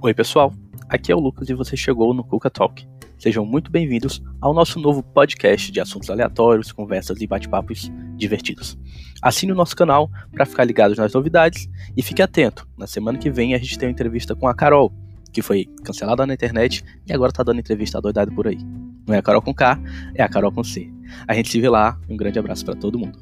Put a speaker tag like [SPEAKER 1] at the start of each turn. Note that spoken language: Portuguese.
[SPEAKER 1] Oi, pessoal. Aqui é o Lucas e você chegou no Cuca Talk. Sejam muito bem-vindos ao nosso novo podcast de assuntos aleatórios, conversas e bate-papos divertidos. Assine o nosso canal para ficar ligado nas novidades e fique atento. Na semana que vem a gente tem uma entrevista com a Carol, que foi cancelada na internet e agora está dando entrevista doidada por aí. Não é a Carol com K, é a Carol com C. A gente se vê lá. Um grande abraço para todo mundo.